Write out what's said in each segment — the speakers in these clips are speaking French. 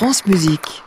France Musique.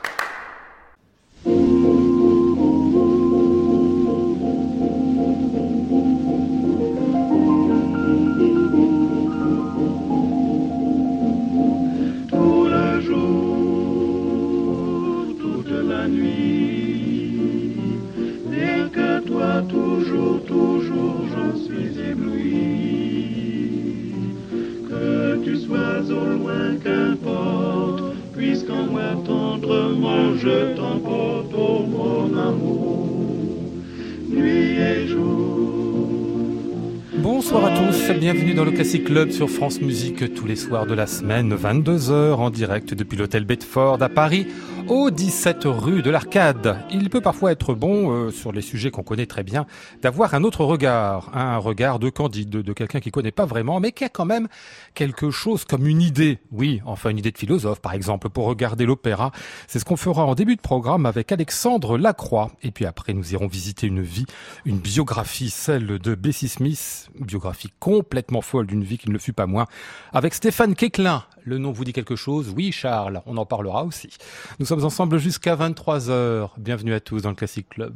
Club sur France Musique tous les soirs de la semaine, 22h en direct depuis l'hôtel Bedford à Paris, au 17 rue de l'Arcade. Il peut parfois être bon, euh, sur les sujets qu'on connaît très bien, d'avoir un autre regard, un regard de candide, de quelqu'un qui connaît pas vraiment, mais qui a quand même quelque chose comme une idée. Oui, enfin une idée de philosophe par exemple, pour regarder l'opéra. C'est ce qu'on fera en début de programme avec Alexandre Lacroix. Et puis après, nous irons visiter une vie, une biographie, celle de Bessie Smith, biographie complètement folle d'une vie qui ne le fut pas moins, avec Stéphane Quéclin. Le nom vous dit quelque chose? Oui, Charles, on en parlera aussi. Sommes ensemble jusqu'à 23h. Bienvenue à tous dans le Classic Club.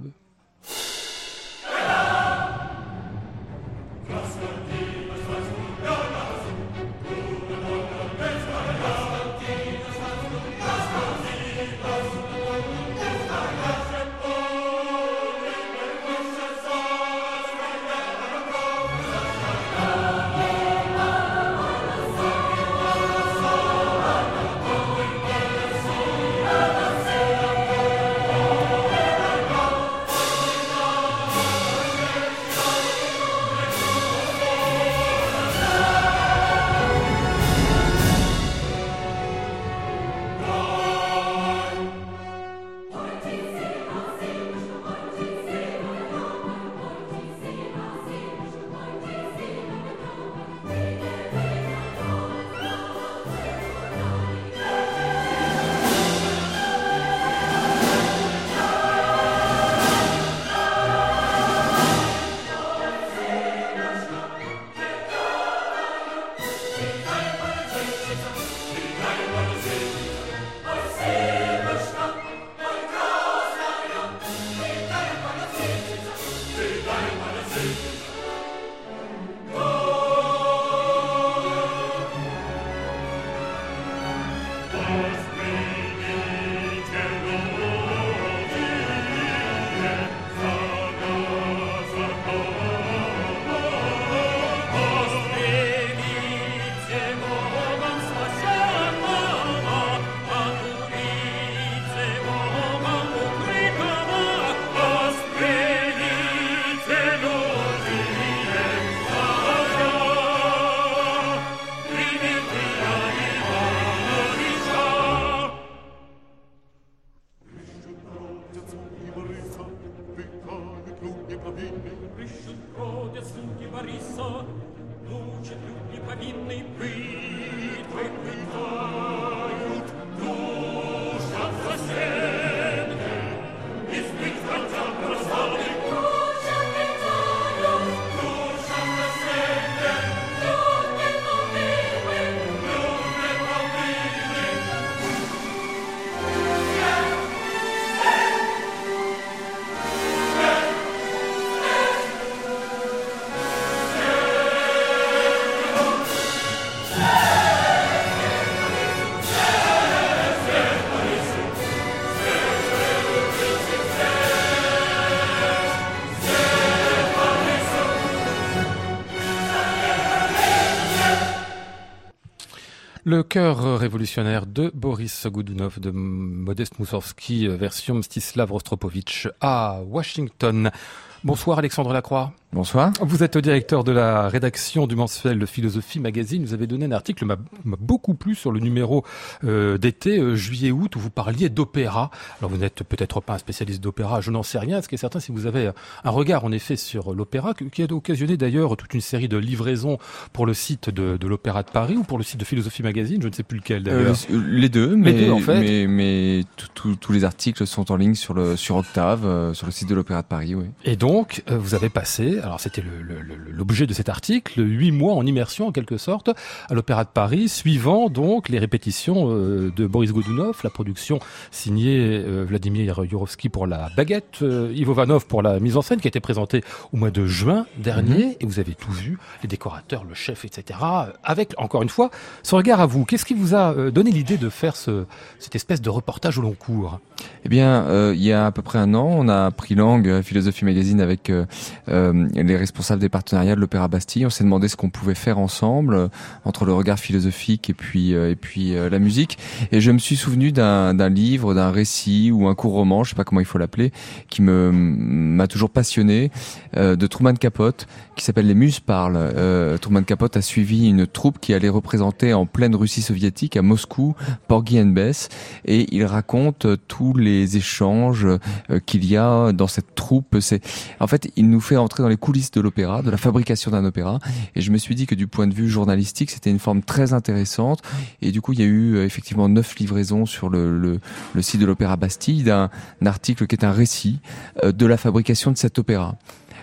Le chœur révolutionnaire de Boris Godunov de Modeste Moussorski, version Mstislav Rostropovitch à Washington. Bonsoir Alexandre Lacroix. Bonsoir. Vous êtes directeur de la rédaction du mensuel Philosophie Magazine. Vous avez donné un article m'a beaucoup plu sur le numéro euh, d'été, euh, juillet-août, où vous parliez d'opéra. Alors vous n'êtes peut-être pas un spécialiste d'opéra, je n'en sais rien. Ce qui est certain, si vous avez un regard en effet sur l'opéra, qui a occasionné d'ailleurs toute une série de livraisons pour le site de, de l'Opéra de Paris ou pour le site de Philosophie Magazine, je ne sais plus lequel d'ailleurs. Euh, les deux, mais, deux, en fait. mais, tous les articles sont en ligne sur, le, sur Octave, sur le site de l'Opéra de Paris, oui. Et donc, vous avez passé alors c'était l'objet de cet article, huit mois en immersion en quelque sorte à l'Opéra de Paris, suivant donc les répétitions euh, de Boris Godunov, la production signée euh, Vladimir Yurovsky pour la baguette, euh, Ivo Vanov pour la mise en scène qui a été présentée au mois de juin dernier, et vous avez tout vu, les décorateurs, le chef, etc. Avec, encore une fois, ce regard à vous. Qu'est-ce qui vous a donné l'idée de faire ce, cette espèce de reportage au long cours? Eh bien, euh, il y a à peu près un an, on a pris langue Philosophie Magazine avec euh, les responsables des partenariats de l'Opéra Bastille. On s'est demandé ce qu'on pouvait faire ensemble euh, entre le regard philosophique et puis euh, et puis euh, la musique. Et je me suis souvenu d'un livre, d'un récit ou un court roman, je sais pas comment il faut l'appeler, qui me m'a toujours passionné, de Truman Capote, qui s'appelle Les Muses parlent. Truman Capote a suivi une troupe qui allait représenter en pleine Russie soviétique à Moscou Porgy and Bess et il raconte tous les échanges qu'il y a dans cette troupe. C'est en fait, il nous fait entrer dans les coulisses de l'opéra, de la fabrication d'un opéra. Et je me suis dit que du point de vue journalistique, c'était une forme très intéressante. Et du coup, il y a eu euh, effectivement neuf livraisons sur le, le, site de l'opéra Bastille d'un un article qui est un récit euh, de la fabrication de cet opéra.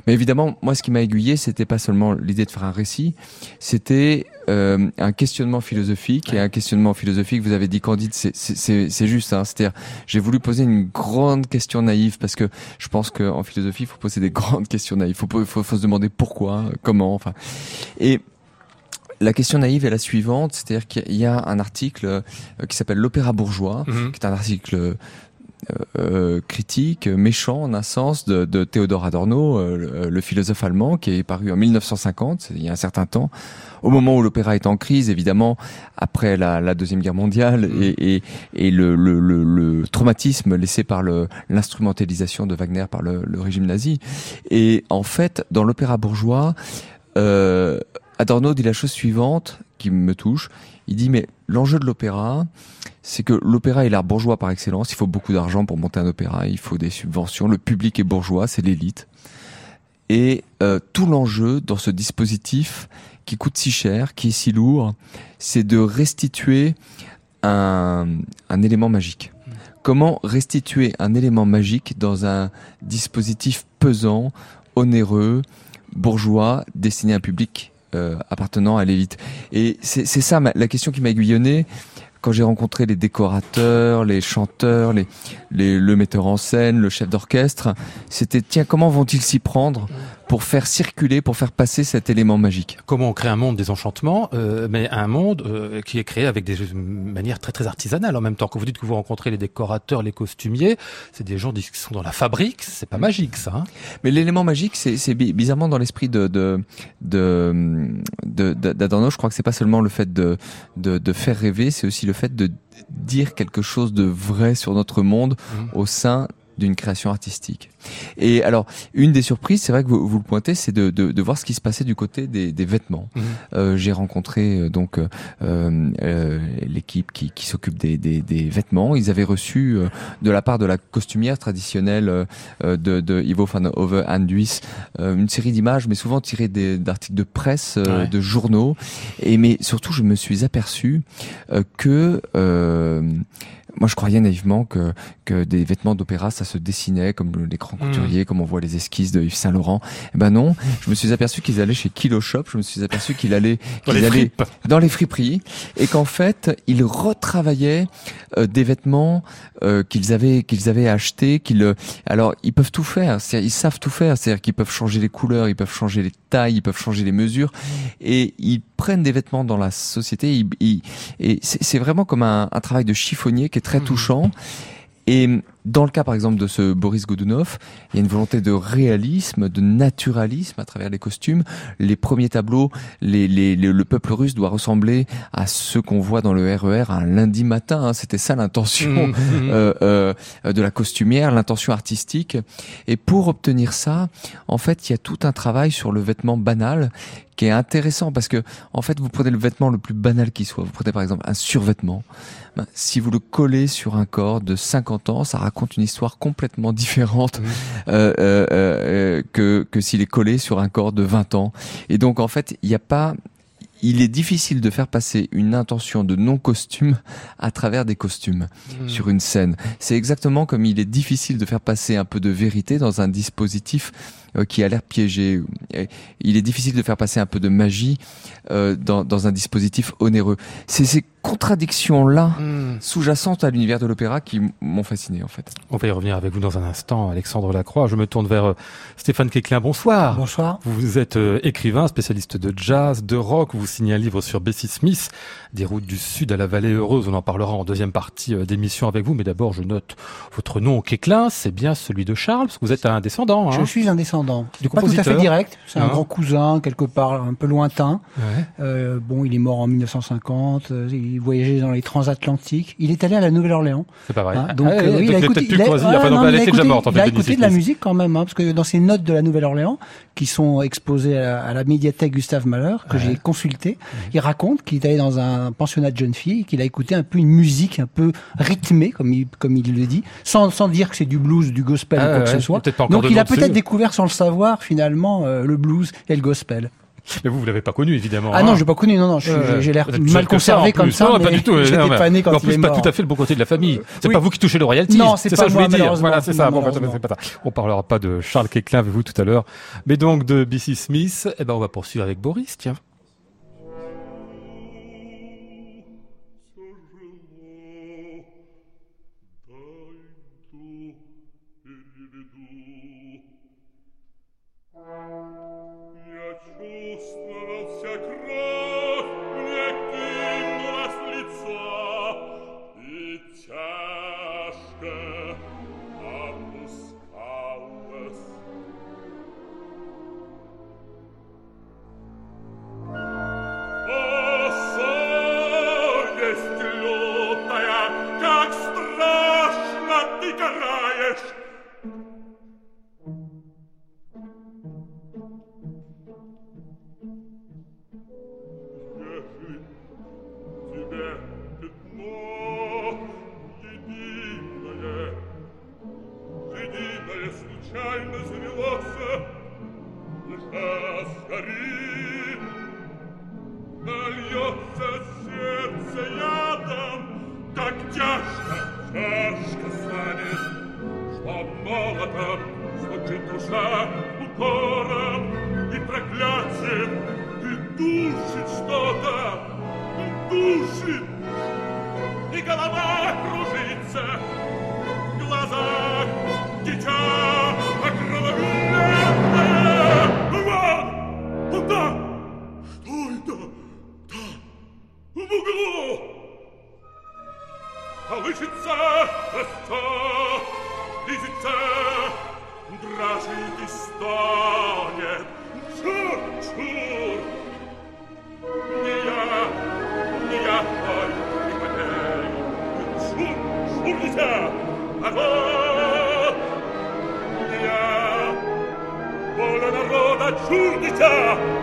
Mais évidemment, moi, ce qui m'a aiguillé, c'était pas seulement l'idée de faire un récit, c'était euh, un questionnement philosophique. Et un questionnement philosophique, vous avez dit Candide, c'est- juste. Hein, C'est-à-dire, j'ai voulu poser une grande question naïve parce que je pense qu'en philosophie, il faut poser des grandes questions naïves. Il faut, faut, faut se demander pourquoi, comment. Enfin, et la question naïve est la suivante, c'est-à-dire qu'il y a un article euh, qui s'appelle l'opéra bourgeois, Mhm. qui est un article euh, critique, méchant en un sens, de, de Théodore Adorno, euh, le, le philosophe allemand, qui est paru en 1950, c'est il y a un certain temps, au moment où l'opéra est en crise, évidemment, après la, la Deuxième Guerre mondiale et, et, et le, le, le, le traumatisme laissé par l'instrumentalisation de Wagner par le, le régime nazi. Et en fait, dans l'opéra bourgeois, euh, Adorno dit la chose suivante qui me touche. Il dit mais l'enjeu de l'opéra, c'est que l'opéra est l'art bourgeois par excellence. Il faut beaucoup d'argent pour monter un opéra. Il faut des subventions. Le public est bourgeois, c'est l'élite. Et euh, tout l'enjeu dans ce dispositif qui coûte si cher, qui est si lourd, c'est de restituer un, un élément magique. Comment restituer un élément magique dans un dispositif pesant, onéreux, bourgeois, destiné à un public euh, appartenant à l'élite? Et c'est ça ma- la question qui m'a aiguillonné quand j'ai rencontré les décorateurs, les chanteurs, les, les, le metteur en scène, le chef d'orchestre. C'était tiens comment vont-ils s'y prendre? Pour faire circuler, pour faire passer cet élément magique Comment on crée un monde des enchantements, euh, mais un monde euh, qui est créé avec des manières très très artisanales en même temps. Quand vous dites que vous rencontrez les décorateurs, les costumiers, c'est des gens qui sont dans la fabrique, c'est pas magique ça. Hein Mais l'élément magique, c'est c'est bi- bizarrement dans l'esprit de d'Adorno. Je crois que c'est pas seulement le fait de, de de faire rêver, c'est aussi le fait de dire quelque chose de vrai sur notre monde Mhm. au sein d'une création artistique. Et alors, une des surprises, c'est vrai que vous, vous le pointez, c'est de, de, de voir ce qui se passait du côté des, des vêtements. Mhm. Euh, J'ai rencontré euh, donc euh, euh, l'équipe qui, qui s'occupe des, des, des vêtements. Ils avaient reçu euh, de la part de la costumière traditionnelle de, de Ivo van Hove Anduis euh, une série d'images, mais souvent tirées des- d'articles de presse, euh, Ouais. de journaux. Et mais surtout, je me suis aperçu euh, que euh, moi, je croyais naïvement que que des vêtements d'opéra, ça se dessinait comme les grands Mm. couturiers, comme on voit les esquisses de Yves Saint Laurent. Eh ben non, je me suis aperçu qu'ils allaient chez Kilo Shop. Je me suis aperçu qu'ils allaient Dans qu'ils les allaient dans les friperies et qu'en fait ils retravaillaient euh, des vêtements euh, qu'ils avaient qu'ils avaient achetés qu'ils euh, alors ils peuvent tout faire ils savent tout faire c'est-à-dire qu'ils peuvent changer les couleurs ils peuvent changer les tailles ils peuvent changer les mesures et ils prennent des vêtements dans la société ils- ils- et c'est vraiment comme un, un travail de chiffonnier qui est très Mhm. touchant et dans le cas, par exemple, de ce Boris Godunov, il y a une volonté de réalisme, de naturalisme à travers les costumes. Les premiers tableaux, les, les- les- le peuple russe doit ressembler à ceux qu'on voit dans le RER un lundi matin. hein. C'était ça l'intention Mhm. euh, euh, de la costumière, l'intention artistique. Et pour obtenir ça, en fait, il y a tout un travail sur le vêtement banal qui est intéressant parce que, en fait, vous prenez le vêtement le plus banal qui soit. Vous prenez par exemple un survêtement. Ben, si vous le collez sur un corps de 50 ans, ça raconte une histoire complètement différente euh, euh, euh, que, que s'il est collé sur un corps de 20 ans. Et donc, en fait, il n'y a pas il est difficile de faire passer une intention de non-costume à travers des costumes Hmm. sur une scène. C'est exactement comme il est difficile de faire passer un peu de vérité dans un dispositif qui a l'air piégé. Et Il est difficile de faire passer un peu de magie euh, dans, dans un dispositif onéreux. C'est ces contradictions-là Hmm. sous-jacentes à l'univers de l'opéra qui m'ont fasciné en fait. On va y revenir avec vous dans un instant, Alexandre Lacroix. Je me tourne vers euh, Stéphane Quéclin. Bonsoir. Bonsoir. Vous êtes euh, écrivain, spécialiste de jazz, de rock. Vous signez un livre sur Bessie Smith, des routes du sud à la vallée heureuse. On en parlera en deuxième partie euh, d'émission avec vous. Mais d'abord, je note votre nom, Quéclin. C'est bien celui de Charles, parce que vous êtes un descendant. Hein Je suis un descendant. Du Pas tout à fait direct. C'est un Hein grand cousin, quelque part un peu lointain. Ouais. Euh, bon, il est mort en 1950. euh, il voyageait dans les transatlantiques. Il est allé à la Nouvelle-Orléans. C'est pas vrai. hein. donc, Ah, euh, oui, il a écouté, il a- Enfin, non, il a écouté- morte, en il fait, a Bessie écouté de la musique quand même, hein, parce que dans ses notes de la Nouvelle-Orléans, qui sont exposées à la, à la médiathèque Gustave Mahler, que j'ai consulté, il raconte qu'il est allé dans un pensionnat de jeunes filles qu'il a écouté un peu une musique un peu rythmée, comme il, comme il le dit, sans, sans dire que c'est du blues, du gospel Ah, ou quoi que ce soit. Donc il a peut-être découvert sans le savoir finalement euh, le blues et le gospel. Mais vous, vous l'avez pas connu, évidemment. Ah hein. non, j'ai pas connu. Non, non, je- j'ai l'air mal ça, conservé comme ça, Non, mais pas du tout. j'étais non, mais- pas né en quand plus, il est pas tout à fait le bon côté de la famille. C'est oui. pas vous qui touchez le royalty. Non, c'est ça je voulais dire. Voilà, c'est ça. Non, Bon, bah, pas ça. On parlera pas de Charles Quéclin avec vous tout à l'heure. Mais donc, de B.C. Smith, eh ben, on va poursuivre avec Boris, tiens. Assurdità!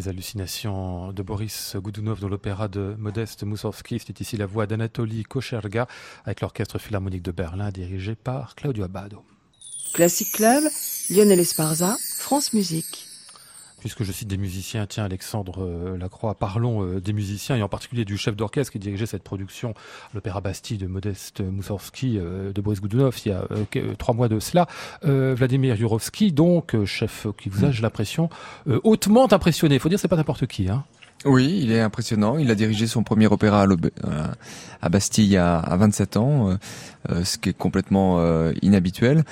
Les hallucinations de Boris Goudounov dans l'opéra de Modeste Moussorgsky. C'était ici la voix d'Anatoly Kocherga avec l'orchestre philharmonique de Berlin dirigé par Claudio Abbado. Classic Club, Lionel Esparza, France Musique. Puisque je cite des musiciens, tiens Alexandre euh, Lacroix, parlons euh, des musiciens et en particulier du chef d'orchestre qui dirigeait cette production, l'Opéra Bastille de Modeste Moussorgsky, euh, de Boris Goudounov, il y a trois mois de cela. Vladimir Yurovsky, donc chef qui vous a, j'ai l'impression, hautement impressionné. Il faut dire, c'est pas n'importe qui. Hein. Oui, il est impressionnant. Il a dirigé son premier opéra à, à Bastille à, à 27 ans, ce qui est complètement inhabituel.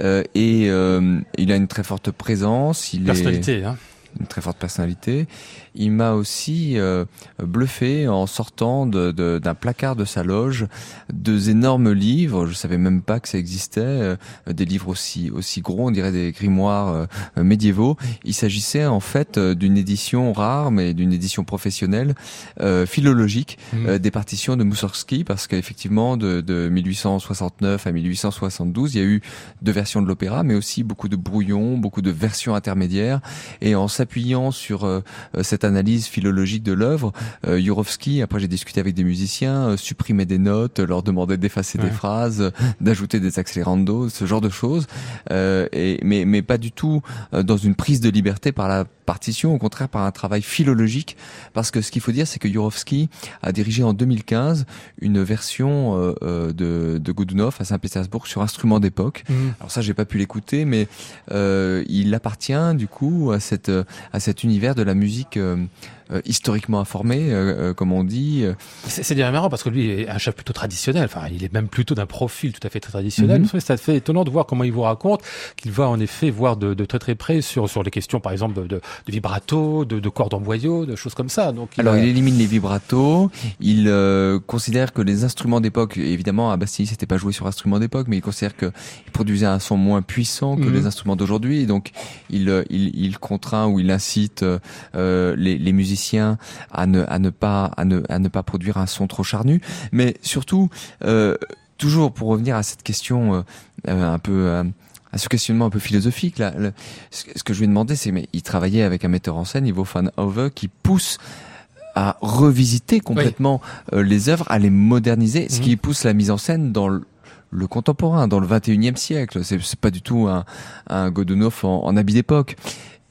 Et il a une très forte présence. Il est Personnalité, hein. Une très forte personnalité. Il m'a aussi euh, bluffé en sortant de- de- d'un placard de sa loge deux énormes livres. Je savais même pas que ça existait. euh, des livres aussi aussi gros, on dirait des grimoires euh, médiévaux. Il s'agissait en fait euh, d'une édition rare, mais d'une édition professionnelle, euh, philologique, Mhm. euh, des partitions de Moussorgsky, parce qu'effectivement, de, de 1869 à 1872, il y a eu deux versions de l'opéra, mais aussi beaucoup de brouillons, beaucoup de versions intermédiaires. Et en s'appuyant sur euh, euh, cette analyse philologique de l'œuvre, euh, Jurovski, après j'ai discuté avec des musiciens, euh, supprimait des notes, leur demandait d'effacer Ouais. des phrases, d'ajouter des accélérandos, ce genre de choses. Euh, et, mais, mais pas du tout euh, dans une prise de liberté par la partition, au contraire par un travail philologique, parce que ce qu'il faut dire, c'est que Jurovski a dirigé en 2015 une version euh, euh, de, de Godunov à Saint-Pétersbourg sur instrument d'époque. Mhm. Alors ça, j'ai pas pu l'écouter, mais euh, il appartient du coup à cette à cet univers de la musique euh, euh, euh, historiquement informée, euh, euh, comme on dit. euh, C'est c'est bien marrant parce que lui est un chef plutôt traditionnel. Enfin, il est même plutôt d'un profil tout à fait très traditionnel. Mhm. C'est fait étonnant de voir comment il vous raconte qu'il va en effet voir de, de très très près sur sur les questions, par exemple, de, de, de vibrato, de, de cordes en boyau, de choses comme ça. Donc, il Alors a- il élimine les vibratos, il euh, considère que les instruments d'époque, évidemment à Bastille c'était pas joué sur instruments d'époque, mais il considère que il produisait un son moins puissant que Mhm. les instruments d'aujourd'hui, donc il, euh, il il contraint ou il incite les, les musiciens à ne à ne pas à ne à ne pas produire un son trop charnu, mais surtout euh, toujours pour revenir à cette question euh, euh, un peu à ce questionnement un peu philosophique là, le- ce que je lui ai demandé c'est mais il travaillait avec un metteur en scène Ivo van Hove qui pousse à revisiter complètement les œuvres, à les moderniser, ce Mhm. qui pousse la mise en scène dans le, le contemporain, dans le 21e siècle. C'est c'est pas du tout un, un Godunov en, en habit d'époque.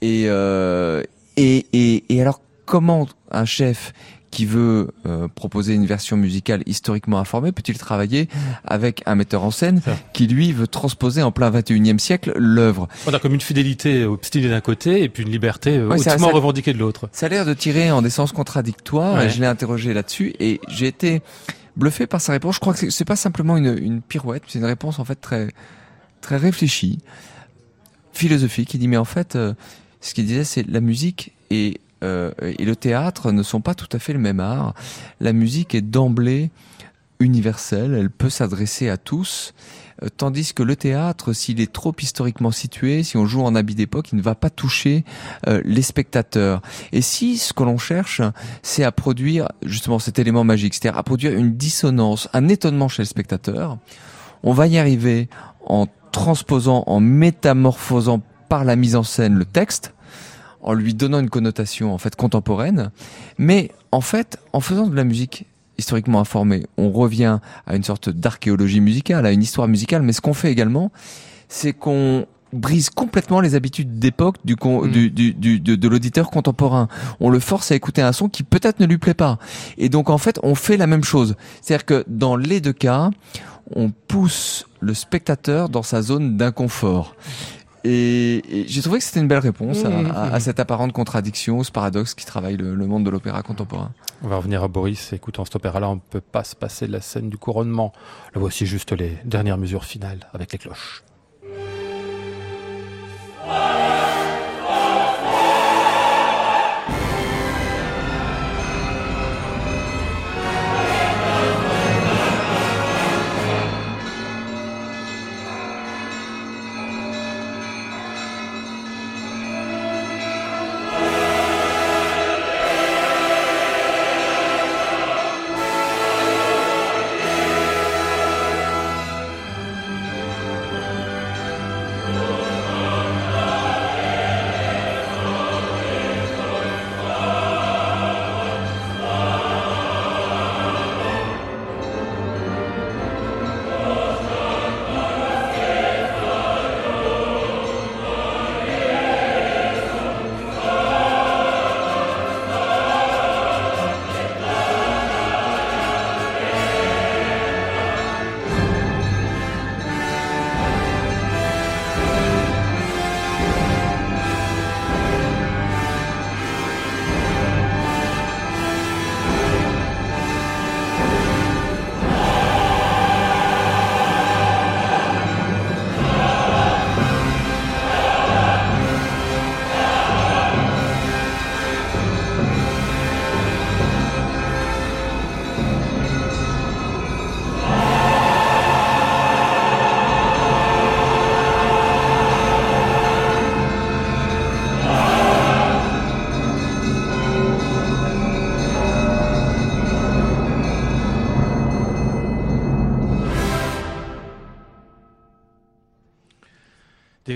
Et, euh, et, et, et alors, comment un chef qui veut euh, proposer une version musicale historiquement informée peut-il travailler avec un metteur en scène qui lui veut transposer en plein 21e siècle l'œuvre? On a comme une fidélité obstinée d'un côté et puis une liberté euh, Ouais, hautement revendiquée de l'autre. Ça a l'air de tirer en des sens contradictoires Ouais. et je l'ai interrogé là-dessus et j'ai été bluffé par sa réponse. Je crois que c'est- pas simplement une, une pirouette, c'est une réponse en fait très très réfléchie, philosophique. Il dit mais en fait, euh, ce qu'il disait c'est la musique et euh, et le théâtre ne sont pas tout à fait le même art. La musique est d'emblée universelle, elle peut s'adresser à tous. euh, Tandis que le théâtre, s'il est trop historiquement situé, si on joue en habit d'époque, il ne va pas toucher euh, les spectateurs. Et si ce que l'on cherche, c'est à produire justement cet élément magique, c'est-à-dire à produire une dissonance, un étonnement chez le spectateur, on va y arriver en transposant, en métamorphosant par la mise en scène le texte, en lui donnant une connotation en fait contemporaine, mais en fait en faisant de la musique historiquement informée, on revient à une sorte d'archéologie musicale, à une histoire musicale, mais ce qu'on fait également, c'est qu'on brise complètement les habitudes d'époque du, con- Mm. du, du, du- de, de l'auditeur contemporain. On le force à écouter un son qui peut-être ne lui plaît pas. Et donc en fait, on fait la même chose. C'est-à-dire que dans les deux cas, on pousse le spectateur dans sa zone d'inconfort. Et, et j'ai trouvé que c'était une belle réponse à, Mmh, à- à cette apparente contradiction, ce paradoxe qui travaille le, le monde de l'opéra contemporain. On va revenir à Boris. Écoutant cet opéra-là, on ne peut pas se passer de la scène du couronnement. Là voici juste les dernières mesures finales avec les cloches.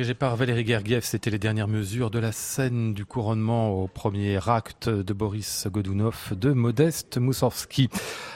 Dirigé par Valérie Gergiev, c'était les dernières mesures de la scène du couronnement au premier acte de Boris Godunov de Modeste Moussorski.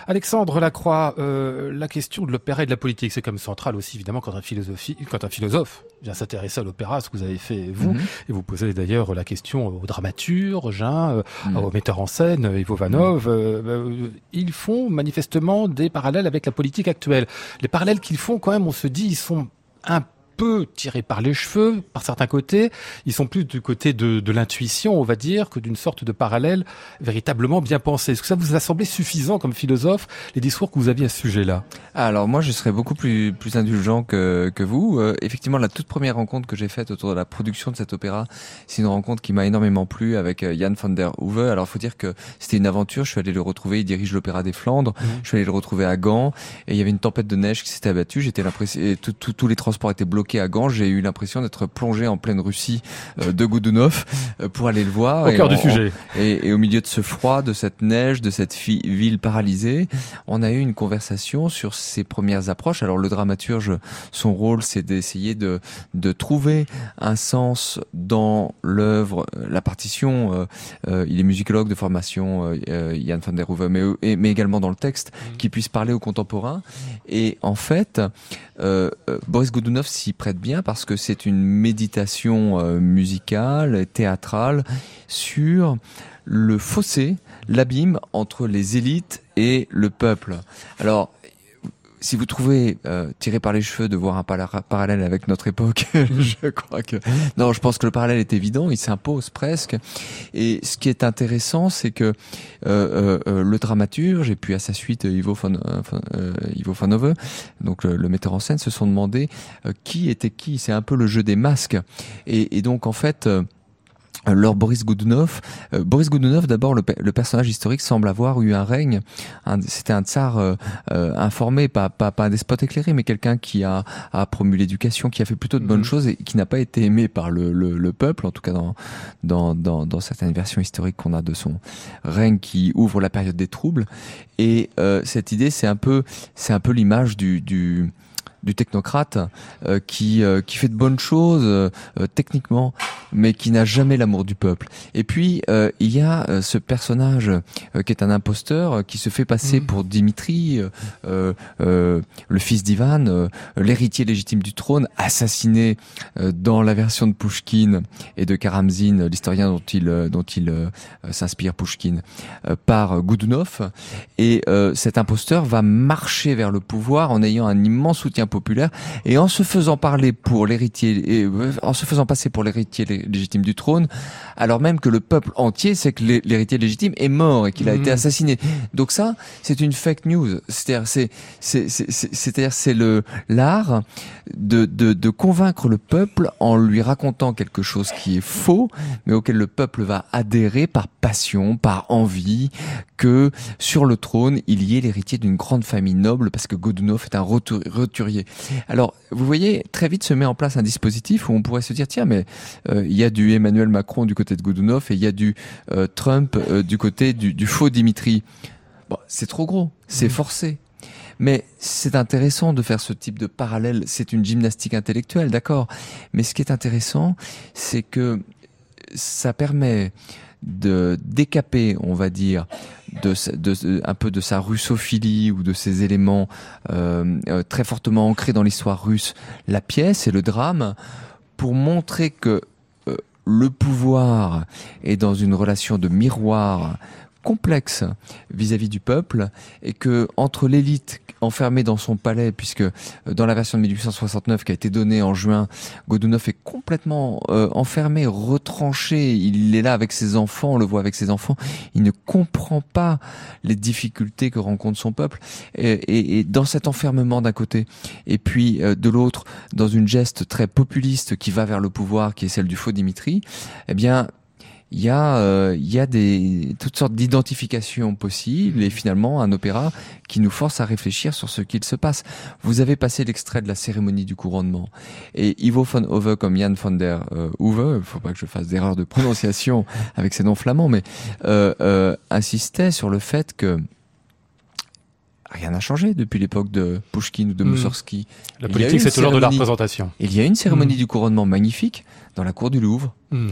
Alexandre Lacroix, euh, la question de l'opéra et de la politique, c'est comme central aussi évidemment quand un, philosophie, quand un philosophe vient s'intéresser à l'opéra, ce que vous avez fait vous, Mhm. et vous posez d'ailleurs la question au dramaturge, hein, euh, Mhm. au metteur en scène, Ivo Vanov, euh, euh, ils font manifestement des parallèles avec la politique actuelle. Les parallèles qu'ils font quand même, on se dit, ils sont un peu tirés par les cheveux par certains côtés. Ils sont plus du côté de, de l'intuition, on va dire, que d'une sorte de parallèle véritablement bien pensé. Est-ce que ça vous a semblé suffisant comme philosophe, les discours que vous aviez à ce sujet-là? Alors moi, je serais beaucoup plus plus indulgent que que vous. Euh, effectivement, la toute première rencontre que j'ai faite autour de la production de cet opéra, c'est une rencontre qui m'a énormément plu avec euh, Jan van der Hoeve. Alors, faut dire que c'était une aventure. Je suis allé le retrouver. Il dirige l'opéra des Flandres. Je suis allé le retrouver à Gand et il y avait une tempête de neige qui s'était abattue. J'étais l'impression, tous les transports étaient bloqués à Gand. J'ai eu l'impression d'être plongé en pleine Russie euh, de Godunov euh, pour aller le voir. Au Et cœur du sujet. et, et au milieu de ce froid, de cette neige, de cette ville paralysée, on a eu une conversation sur ses premières approches. Alors le dramaturge, son rôle, c'est d'essayer de, de trouver un sens dans l'œuvre, euh, la partition. euh, euh, il est musicologue de formation, euh, Jan van der Hoeve, mais, mais également dans le texte, qui puisse parler aux contemporains. Et en fait, Boris Godunov prête bien parce que c'est une méditation euh, musicale, théâtrale sur le fossé, l'abîme entre les élites et le peuple. Alors, si vous trouvez euh, tiré par les cheveux de voir un parallèle avec notre époque, je crois que non, je pense que le parallèle est évident, il s'impose presque. Et ce qui est intéressant, c'est que euh, euh, euh, le dramaturge et puis à sa suite euh, Ivo von, euh, donc le, metteur en scène, se sont demandé qui était qui. C'est un peu le jeu des masques. Et donc en fait. Alors Boris Godunov, euh, Boris Godunov d'abord le, pe- le personnage historique semble avoir eu un règne. C'était un tsar euh, euh, informé, pas, pas pas un despote éclairé, mais quelqu'un qui a, a promu l'éducation, qui a fait plutôt de bonnes Mhm. choses et qui n'a pas été aimé par le, le, le peuple, en tout cas dans dans, dans, dans certaines versions historiques qu'on a de son règne qui ouvre la période des troubles. Et euh, cette idée, c'est un peu c'est un peu l'image du, du du technocrate euh, qui euh, qui fait de bonnes choses euh, techniquement mais qui n'a jamais l'amour du peuple. Et puis euh, il y a euh, ce personnage euh, qui est un imposteur euh, qui se fait passer Mhm. pour Dimitri, euh, euh, euh, le fils d'Ivan, euh, l'héritier légitime du trône, assassiné euh, dans la version de Pushkin et de Karamzin, l'historien dont il dont il s'inspire Pushkin, euh, par Godunov. Et euh, cet imposteur va marcher vers le pouvoir en ayant un immense soutien populaire et en se faisant parler pour l'héritier, euh, en se faisant passer pour l'héritier lé- légitime du trône, alors même que le peuple entier sait que l'hé- l'héritier légitime est mort et qu'il a Mhm. été assassiné. Donc ça, c'est une fake news. C'est-à-dire, c'est, c'est, c'est, c'est- c'est-à-dire, c'est le l'art de, de, de convaincre le peuple en lui racontant quelque chose qui est faux, mais auquel le peuple va adhérer par passion, par envie, que sur le trône, il y ait l'héritier d'une grande famille noble, parce que Godunov est un rotu- Alors, vous voyez, très vite se met en place un dispositif où on pourrait se dire, tiens, mais euh, il y a du Emmanuel Macron du côté de Godunov et il y a du euh, Trump euh, du côté du, du faux Dimitri. Bon, c'est trop gros, c'est forcé. Mais c'est intéressant de faire ce type de parallèle. C'est une gymnastique intellectuelle, d'accord. Mais ce qui est intéressant, c'est que ça permet de décaper, on va dire, de, de- un peu de sa russophilie ou de ses éléments euh, euh, très fortement ancrés dans l'histoire russe, la pièce et le drame, pour montrer que euh, le pouvoir est dans une relation de miroir complexe vis-à-vis du peuple et que entre l'élite enfermée dans son palais puisque euh, dans la version de 1869 qui a été donnée en juin Godunov est complètement euh, enfermé retranché il est là avec ses enfants on le voit avec ses enfants il ne comprend pas les difficultés que rencontre son peuple et, et- et dans cet enfermement d'un côté et puis euh, de l'autre dans une geste très populiste qui va vers le pouvoir qui est celle du faux Dimitri eh bien il y a, euh, il y a des, toutes sortes d'identifications possibles et finalement un opéra qui nous force à réfléchir sur ce qu'il se passe. Vous avez passé l'extrait de la cérémonie du couronnement et Ivo von Hove comme Jan van der euh, Hove, il faut pas que je fasse d'erreur de prononciation avec ces noms flamands, mais euh, euh, insistait sur le fait que rien n'a changé depuis l'époque de Pushkin ou de Mm. Mussorgsky. La Il y a politique, c'est toujours de la représentation. Il y a une cérémonie Mm. du couronnement magnifique dans la cour du Louvre. Mm.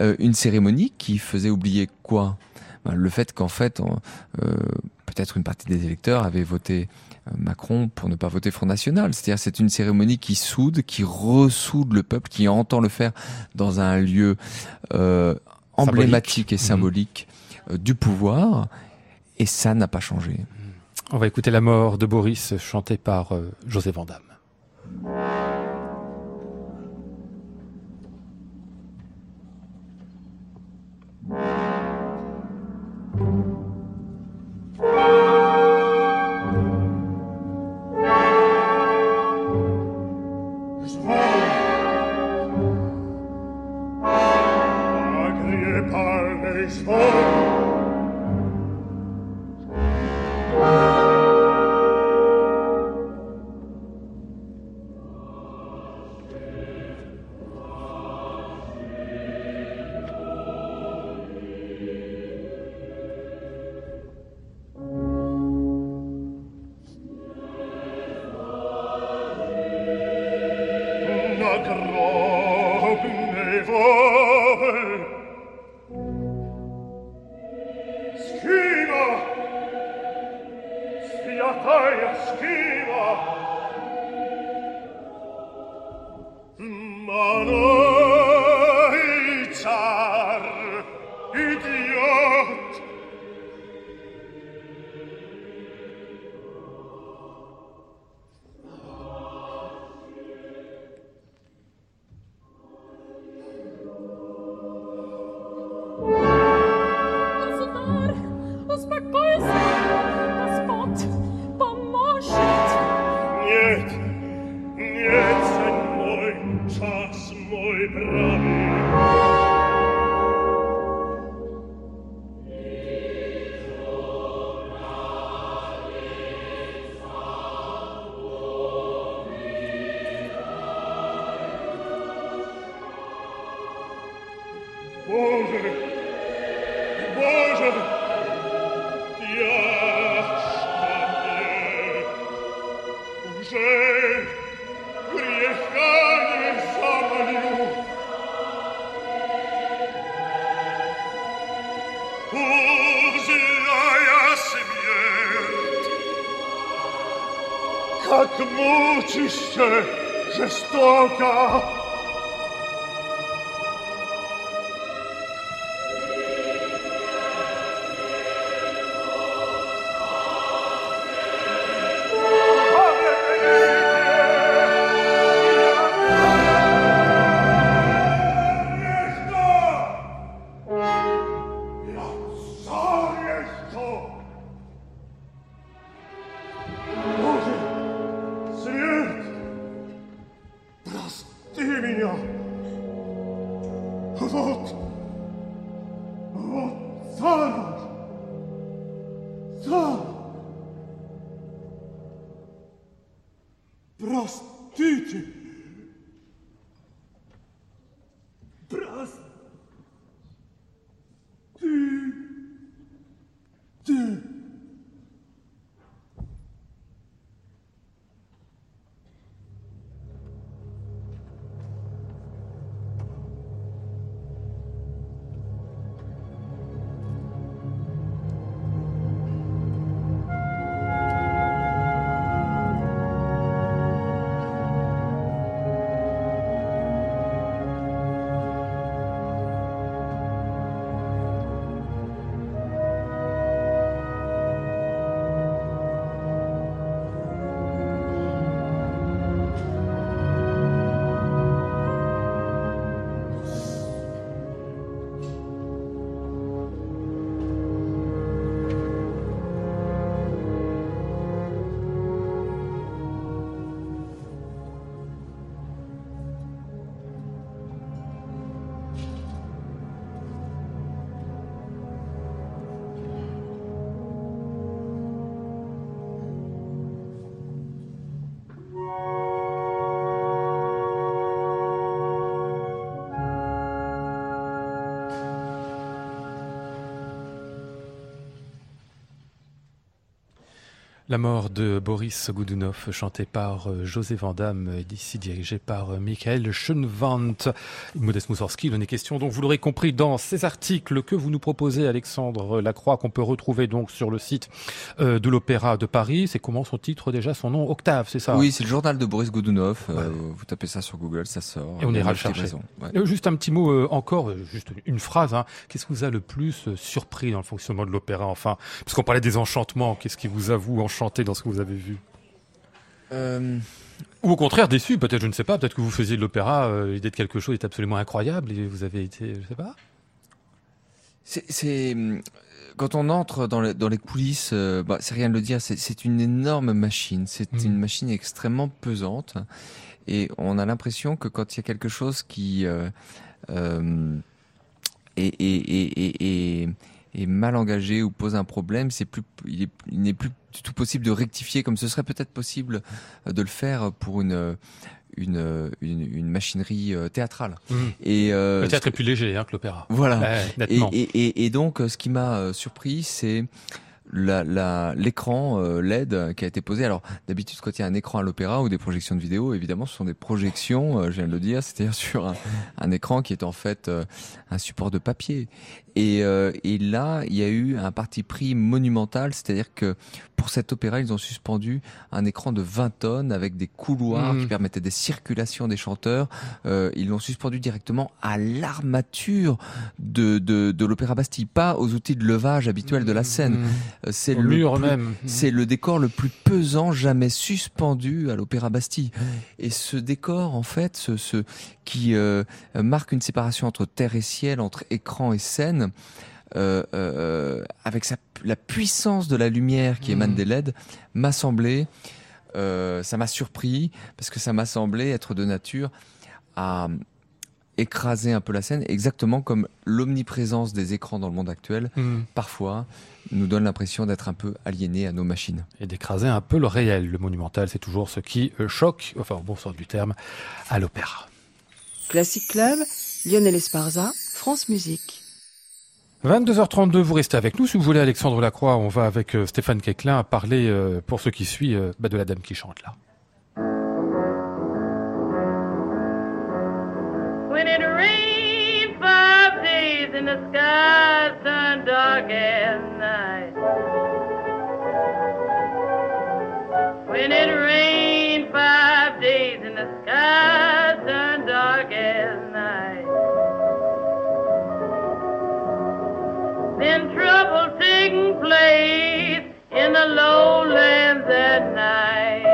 Euh, une cérémonie qui faisait oublier quoi? Ben, Le fait qu'en fait, euh, peut-être une partie des électeurs avaient voté euh, Macron pour ne pas voter Front National. C'est-à-dire c'est une cérémonie qui soude, qui ressoude le peuple, qui entend le faire dans un lieu euh, emblématique et Mhm. symbolique du pouvoir. Et ça n'a pas changé. On va écouter La mort de Boris, chantée par José Vandamme. La mort de Boris Goudounov, chanté par euh, José Vandamme, et d'ici dirigé par euh, Michael Schoenwant. Modeste Moussorski, il en est question, donc vous l'aurez compris, dans ces articles que vous nous proposez, Alexandre Lacroix, qu'on peut retrouver donc sur le site euh, de l'Opéra de Paris. C'est comment son titre déjà, son nom Octave, c'est ça? Oui, c'est le journal de Boris Goudounov. Euh, vous tapez ça sur Google, ça sort. Et on ira le chercher. Ouais. Juste un petit mot euh, encore, juste une phrase. Hein. Qu'est-ce qui vous a le plus surpris dans le fonctionnement de l'opéra Enfin, puisqu'on parlait des enchantements, qu'est-ce qui vous a vous enchanté dans ce que vous avez vu Euh, Ou au contraire déçu, peut-être, je ne sais pas, peut-être que vous faisiez de l'opéra, euh, l'idée de quelque chose est absolument incroyable et vous avez été, je sais pas. C'est, hum, quand on entre dans les, dans les coulisses, euh, bah, c'est rien de le dire, c'est, une énorme machine. C'est Mhm. une machine extrêmement pesante, et on a l'impression que quand il y a quelque chose qui euh, euh, est, est, mal engagé ou pose un problème, c'est plus, il n'est plus du tout possible de rectifier, comme ce serait peut-être possible euh, de le faire pour une une, une, une machinerie euh, théâtrale. Et euh, Le théâtre est plus léger hein, que l'opéra. voilà. Ouais, Et, nettement. et, et, et donc, euh, ce qui m'a euh, surpris, c'est l'écran euh, LED qui a été posé. Alors, d'habitude, quand il y a un écran à l'opéra ou des projections de vidéo, évidemment, ce sont des projections, euh, je viens de le dire, c'est-à-dire sur un, un écran qui est en fait euh, un support de papier. Et, euh, et là, il y a eu un parti pris monumental, c'est-à-dire que pour cet opéra, ils ont suspendu un écran de 20 tonnes avec des couloirs Mhm. qui permettaient des circulations des chanteurs. Euh, ils l'ont suspendu directement à l'armature de, de, de l'Opéra Bastille, pas aux outils de levage habituels de la scène. Mmh. Euh, C'est le mur plus- même. C'est le décor le plus pesant jamais suspendu à l'Opéra Bastille. Et ce décor, en fait, ce, ce qui euh, marque une séparation entre terre et ciel, entre écran et scène, euh, euh, avec sa, la puissance de la lumière qui émane Mhm. des LED, m'a semblé, euh, ça m'a surpris parce que ça m'a semblé être de nature à écraser un peu la scène, exactement comme l'omniprésence des écrans dans le monde actuel, Mmh. parfois, nous donne l'impression d'être un peu aliénés à nos machines. Et d'écraser un peu le réel. Le monumental, c'est toujours ce qui euh, choque, enfin, au bon sens du terme, à l'opéra. Classic Club, Lionel Esparza, France Musique. 22h32, vous restez avec nous. Si vous voulez, Alexandre Lacroix, on va avec euh, Stéphane Quéclin parler, euh, pour ce qui suit, euh, bah, de la dame qui chante là. When it five days the dark night. When it five days the dark night. Trouble taking place in the lowlands at night.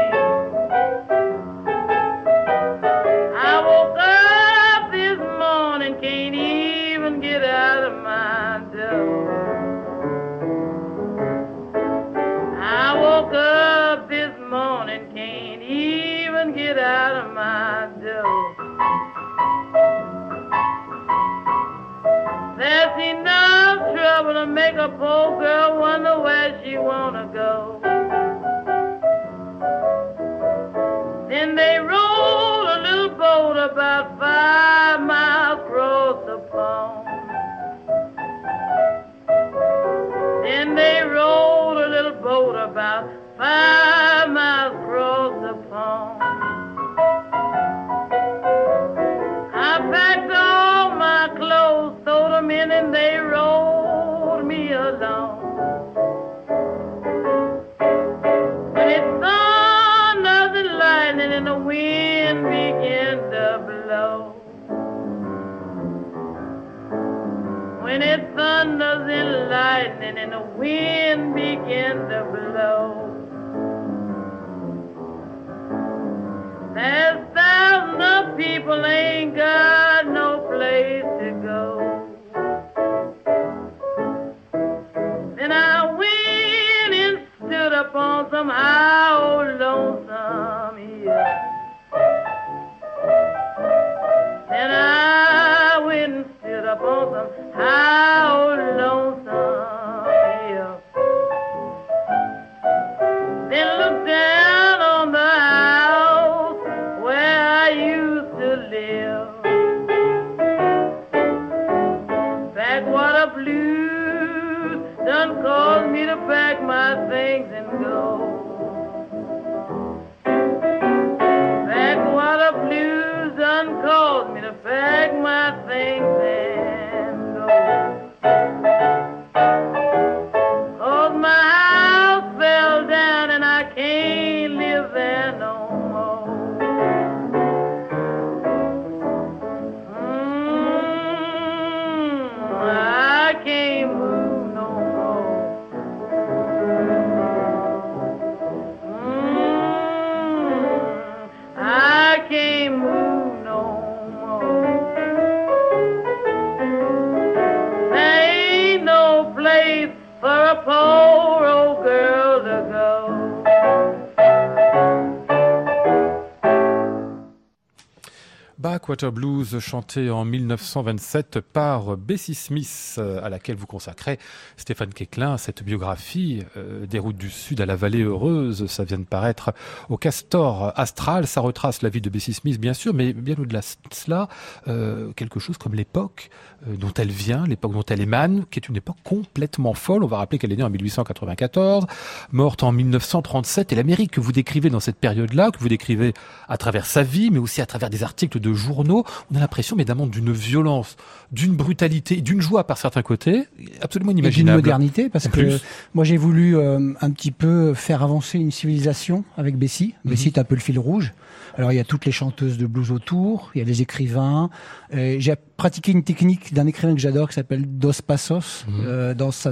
I woke up this morning, can't even get out of my door. I woke up this morning, can't even get out of my door. There's enough trouble to make a poor girl wonder where she wanna go. Then they rowed a little boat about five Blackwater Blues, chanté en 1927 par Bessie Smith, à laquelle vous consacrez Stéphane Quéclin, cette biographie euh, des routes du Sud à la vallée heureuse. Ça vient de paraître au Castor Astral. Ça retrace la vie de Bessie Smith, bien sûr, mais bien au-delà de cela, euh, quelque chose comme l'époque euh, dont elle vient, l'époque dont elle émane, qui est une époque complètement folle. On va rappeler qu'elle est née en 1894, morte en 1937, et l'Amérique que vous décrivez dans cette période-là, que vous décrivez à travers sa vie, mais aussi à travers des articles de journaux, on a l'impression, évidemment, d'une violence, d'une brutalité, d'une joie par certains côtés, absolument Et d'une inimaginable. modernité, parce que moi j'ai voulu euh, un petit peu faire avancer une civilisation avec Bessie. Mhm. Bessie est un peu le fil rouge. Alors il y a toutes les chanteuses de blues autour, il y a les écrivains. Euh, j'ai pratiqué une technique d'un écrivain que j'adore qui s'appelle Dos Passos Mhm. euh, dans sa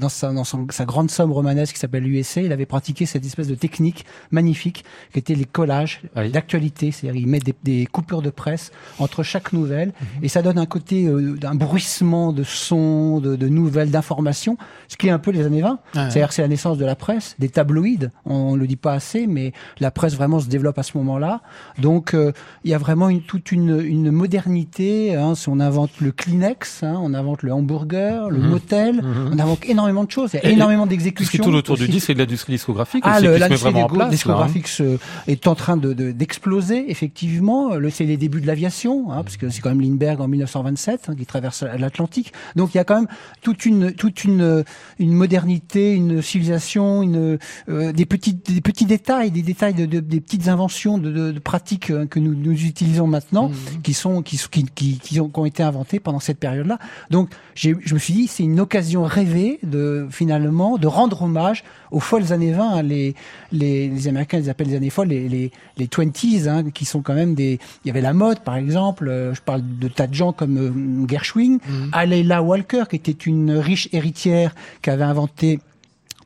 dans sa dans son- sa grande somme romanesque qui s'appelle USA. Il avait pratiqué cette espèce de technique magnifique qui était les collages Oui. d'actualité, c'est-à-dire il met des, des coupures de presse entre chaque nouvelle Mhm. et ça donne un côté euh, d'un bruissement de sons, de, de nouvelles, d'informations, ce qui est un peu les années 20. Ouais. C'est-à-dire c'est la naissance de la presse, des tabloïds, on ne le dit pas assez, mais la presse vraiment se développe à ce moment-là. Donc euh, il y a vraiment une, toute une, une modernité. Hein, si on invente le Kleenex, hein, on invente le hamburger, le Mhm. motel, Mhm. on invente énormément de choses. Il y a Et- énormément Tout ce d'exécutions. qui tourne autour du disque de l'industrie discographique Ah, l'industrie là, hein. discographique se- est en train de de- d'exploser, effectivement. Le- C'est les débuts de l'aviation, hein, parce que c'est quand même Lindbergh en 1927 hein, qui traverse l'Atlantique. Donc il y a quand même toute une toute une une modernité, une civilisation, une euh, des petits des petits détails, des détails de, de- des petites inventions de, pratiques euh, que nous, nous utilisons maintenant, qui sont qui qui qui, qui ont, qui ont été inventées pendant cette période-là. Donc je me suis dit c'est une occasion rêvée de finalement de rendre hommage aux folles années 20. hein, les, les, les Américains les appellent les années folles, les, les, les 20s, hein, qui sont quand même des... Il y avait la mode, par exemple, euh, je parle de tas de gens comme euh, Gershwin, Alayla Walker, qui était une riche héritière qui avait inventé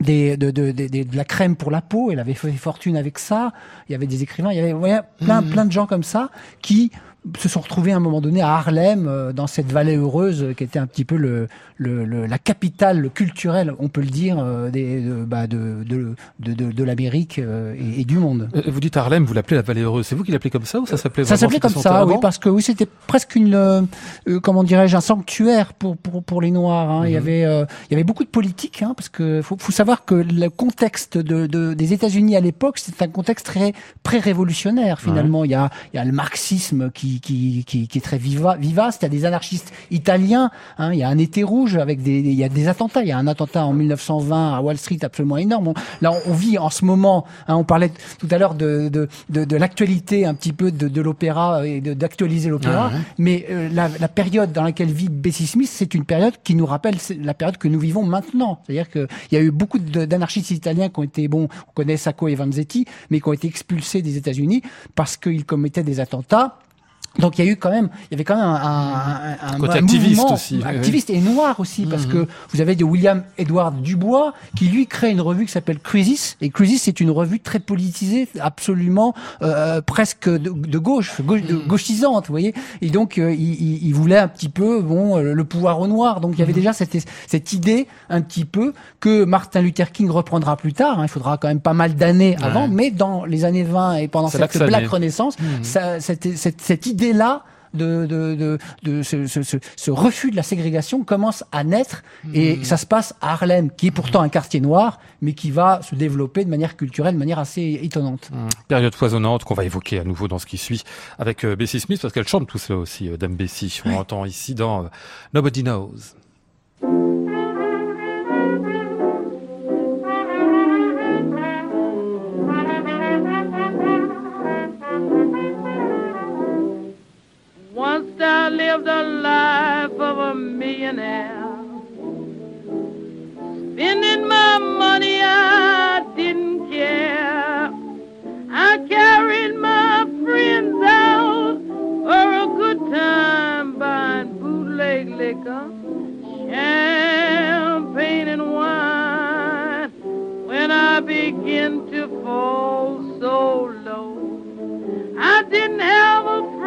des, de, de, de, de- la crème pour la peau, elle avait fait fortune avec ça, il y avait des écrivains, il y avait ouais, plein, plein de gens comme ça qui se sont retrouvés à un moment donné à Harlem, euh, dans cette vallée heureuse euh, qui était un petit peu le, le, le- la capitale culturelle, on peut le dire, euh, des, de, bah, de, de, de, de, l'Amérique euh, et, et du monde. Vous dites Harlem, vous l'appelez la Vallée Heureuse. C'est vous qui l'appelez comme ça ou ça s'appelait Ça s'appelait c'était comme ça, oui, parce que oui, c'était presque une, euh, comment dirais-je, un sanctuaire pour pour pour les Noirs. hein. Il y avait euh, il y avait beaucoup de politique, hein, parce que faut, faut savoir que le contexte de, de des États-Unis à l'époque, c'est un contexte très pré-révolutionnaire finalement. Il y a il y a le marxisme qui qui qui, qui est très viva, vivace. Il y a des anarchistes italiens. Hein, il y a un été rouge avec des il y a des attentats. Il y a un attentat en 1920 à Wall Street absolument énorme. On- là, on, vit en ce moment. hein, on parlait tout à l'heure de de de, de l'actualité un petit peu de, de l'opéra et de- d'actualiser l'opéra. Ah ouais. Mais euh, la, la période dans laquelle vit Bessie Smith, c'est une période qui nous rappelle la période que nous vivons maintenant. C'est-à-dire qu'il y a eu beaucoup d'anarchistes italiens qui ont été, bon, on connaît Sacco et Vanzetti, mais qui ont été expulsés des États-Unis parce qu'ils commettaient des attentats. Donc il y a eu quand même, il y avait quand même un, un, un, Côté un activiste mouvement aussi, oui. activiste et noir aussi, parce que vous avez de William Edward Dubois qui lui crée une revue qui s'appelle Crisis. Et Crisis c'est une revue très politisée, absolument euh, presque de, de gauche, gauche de, gauchisante, vous voyez. Et donc euh, il, il- voulait un petit peu bon euh, le pouvoir au noir. Donc il y avait déjà cette, cette idée un petit peu que Martin Luther King reprendra plus tard. hein. il faudra quand même pas mal d'années avant, mais dans les années 20 et pendant cette Black. Renaissance, ça, cette, cette, cette idée-là de, de, de, de ce, ce, ce, ce refus de la ségrégation commence à naître et ça se passe à Harlem, qui est pourtant un quartier noir, mais qui va se développer de manière culturelle, de manière assez étonnante. Période foisonnante qu'on va évoquer à nouveau dans ce qui suit avec euh, Bessie Smith parce qu'elle chante tout cela aussi, euh, Dame Bessie. On entend ici dans euh, Nobody Knows. I lived a life of a millionaire. Spending my money, I didn't care. I carried my friends out for a good time buying bootleg liquor, champagne and wine. When I begin to fall so low, I didn't have a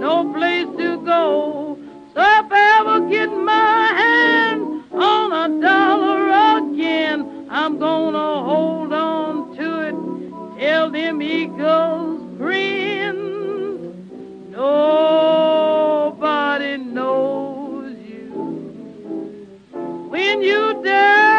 no place to go. So if I ever get my hand on a dollar again, I'm gonna hold on to it Tell them eagles grin. Nobody knows you when you die.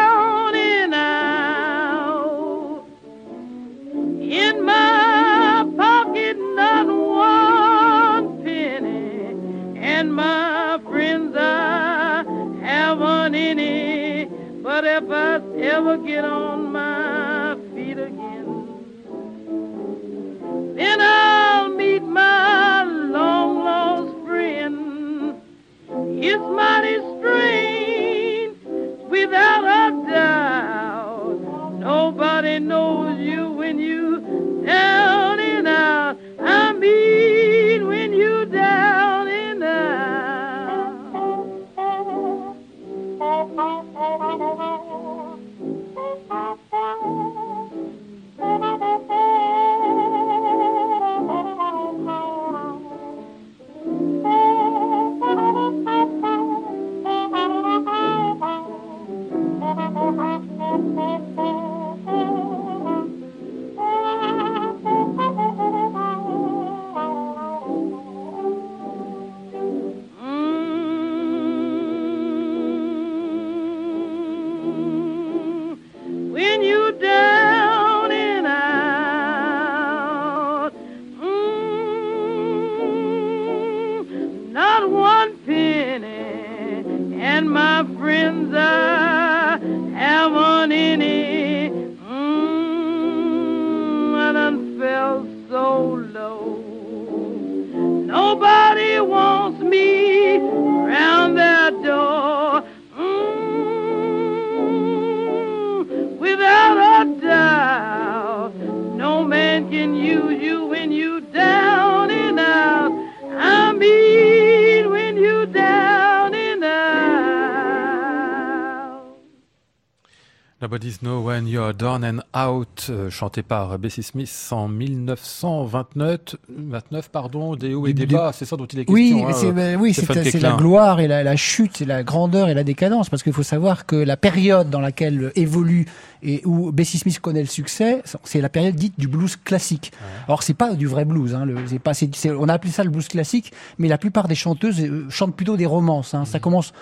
Nobody's Know When You're Down and Out, euh, chanté par Bessie Smith en 1929, 29, pardon, des hauts et des bas, c'est ça dont il est Oui, question. hein, c'est euh, oui, la gloire et la, la chute, et la grandeur et la décadence, parce qu'il faut savoir que la période dans laquelle évolue et où Bessie Smith connaît le succès, c'est la période dite du blues classique. Alors c'est pas du vrai blues, hein, le, pas, c'est- c'est- on a appelé ça le blues classique, mais la plupart des chanteuses euh, chantent plutôt des romances. Hein. Ça commence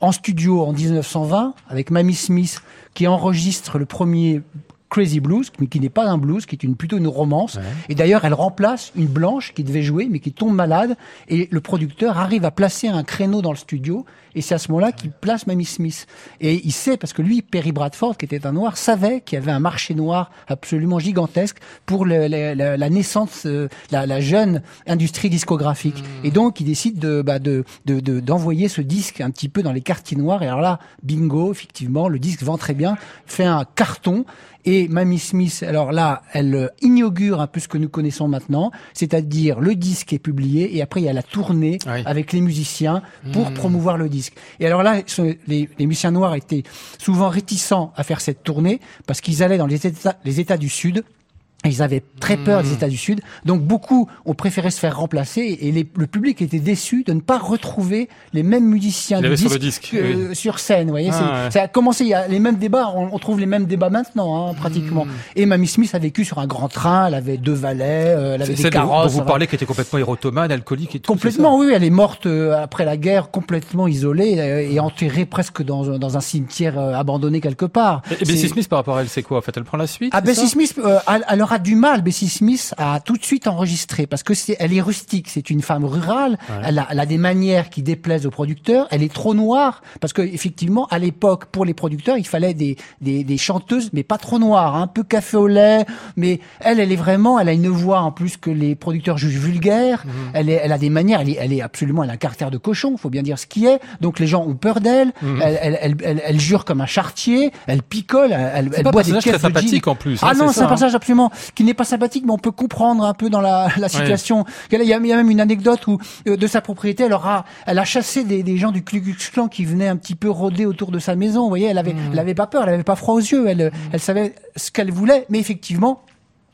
en studio en 1920 avec Mamie Smith qui enregistre le premier Crazy Blues, mais qui n'est pas un blues, qui est une, plutôt une romance. Et d'ailleurs, elle remplace une blanche qui devait jouer, mais qui tombe malade. Et le producteur arrive à placer un créneau dans le studio. Et c'est à ce moment-là qu'il place Mamie Smith. Et il sait, parce que lui, Perry Bradford, qui était un noir, savait qu'il y avait un marché noir absolument gigantesque pour le- le- la, la naissance, euh, la, la jeune industrie discographique. Et donc, il décide de, bah, de, de, de- d'envoyer ce disque un petit peu dans les quartiers noirs. Et alors là, bingo, effectivement, le disque vend très bien, fait un carton. Et Mamie Smith, alors là, elle euh, inaugure un peu ce que nous connaissons maintenant, c'est-à-dire le disque est publié et après il y a la tournée Oui. avec les musiciens pour Mm. promouvoir le disque. Et alors là, les, les musiciens noirs étaient souvent réticents à faire cette tournée parce qu'ils allaient dans les États, les États du Sud. Ils avaient très peur des États du Sud, donc beaucoup ont préféré se faire remplacer et les- le public était déçu de ne pas retrouver les mêmes musiciens du sur disque, sur scène. Vous voyez, Ah, ouais. ça a commencé. Il y a les mêmes débats. On, on trouve les mêmes débats maintenant, hein, pratiquement. Mm. Et Mamie Smith a vécu sur un grand train. Elle avait deux valets, euh, elle avait C'est des celle dont- carrosses. vous parlez qui était complètement érotomane, alcoolique et tout. Complètement, oui, elle est morte euh, après la guerre, complètement isolée euh, et enterrée presque dans, un- dans un cimetière abandonné quelque part. Et Bessie Smith par rapport à elle, c'est quoi En fait, elle prend la suite ah, Bessie Smith, euh, elle, elle aura du mal, Bessie Smith, à tout de suite enregistrer parce que c'est, elle est rustique, c'est une femme rurale, elle, a, elle a des manières qui déplaisent aux producteurs, elle est trop noire parce que effectivement, à l'époque, pour les producteurs, il fallait des, des, des chanteuses, mais pas trop noires, hein, un peu café au lait, mais elle, elle est vraiment, elle a une voix en plus que les producteurs jugent vulgaire, Mhm. elle, est, elle a des manières, elle est, elle est absolument, elle a un caractère de cochon, faut bien dire ce qui est, donc les gens ont peur d'elle, Mhm. elle, elle, elle, jure comme un chartier, elle picole, elle, boit des personnage caisses de sympathique en plus. Ah hein, non, c'est un hein. personnage absolument qui n'est pas sympathique, mais on peut comprendre un peu dans la, la situation. Il y, a, il y a même une anecdote où euh, de sa propriété, elle aura, elle a chassé des, des gens du Ku Klux Klan qui venaient un petit peu rôder autour de sa maison. Vous voyez, elle avait, Hmm. elle avait pas peur, elle avait pas froid aux yeux, elle, elle savait ce qu'elle voulait, mais effectivement.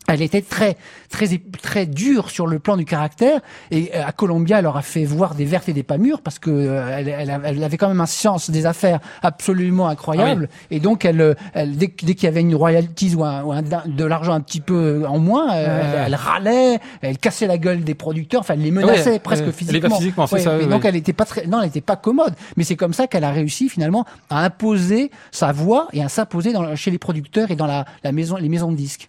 Elle était très, très, très dure sur le plan du caractère. Et euh, à Columbia, elle leur a fait voir des vertes et des pas mûres parce que euh, elle, elle, elle avait quand même un sens des affaires absolument incroyable. Et donc, elle, euh, elle dès, qu'il y avait une royalties ou, un, ou un- de l'argent un petit peu en moins, euh, elle, râlait, elle cassait la gueule des producteurs. Enfin, elle les menaçait Ouais, presque y physiquement. physiquement, Ouais, ça, mais donc, elle était pas très, non, elle était pas commode. Mais c'est comme ça qu'elle a réussi finalement à imposer sa voix et à s'imposer chez les producteurs et dans la, la maison, les maisons de disques.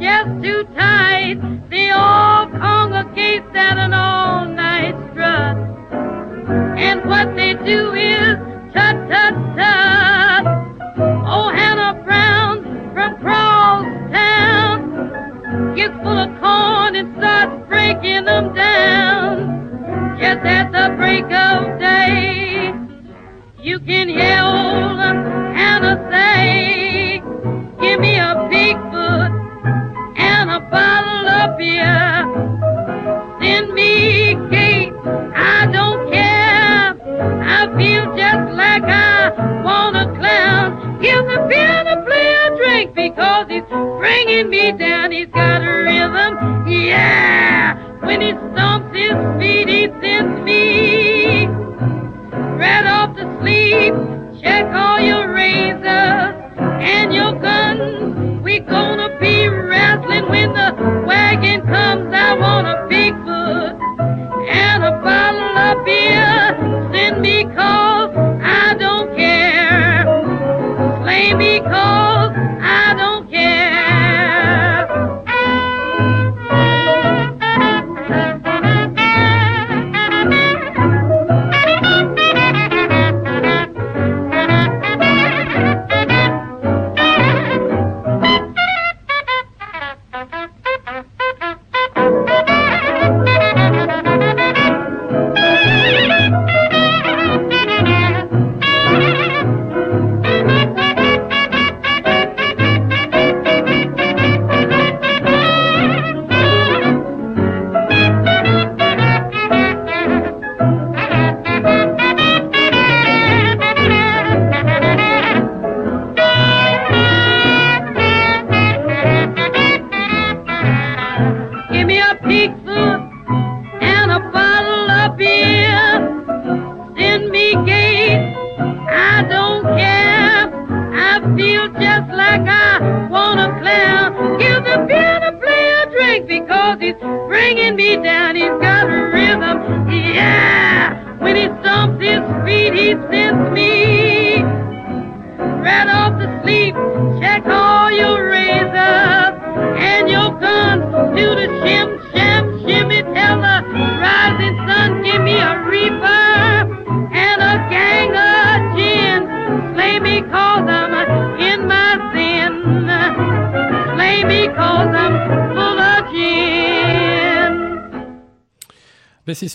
Just too tight. They all congregate at an strut. And what they do is tut.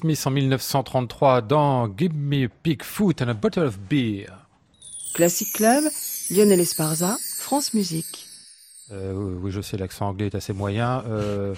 Smith en 1933 dans Give Me a Bigfoot and a Bottle of Beer. Classic Club, Lionel Esparza, France Musique. Euh, oui, oui, je sais, l'accent anglais est assez moyen. Euh,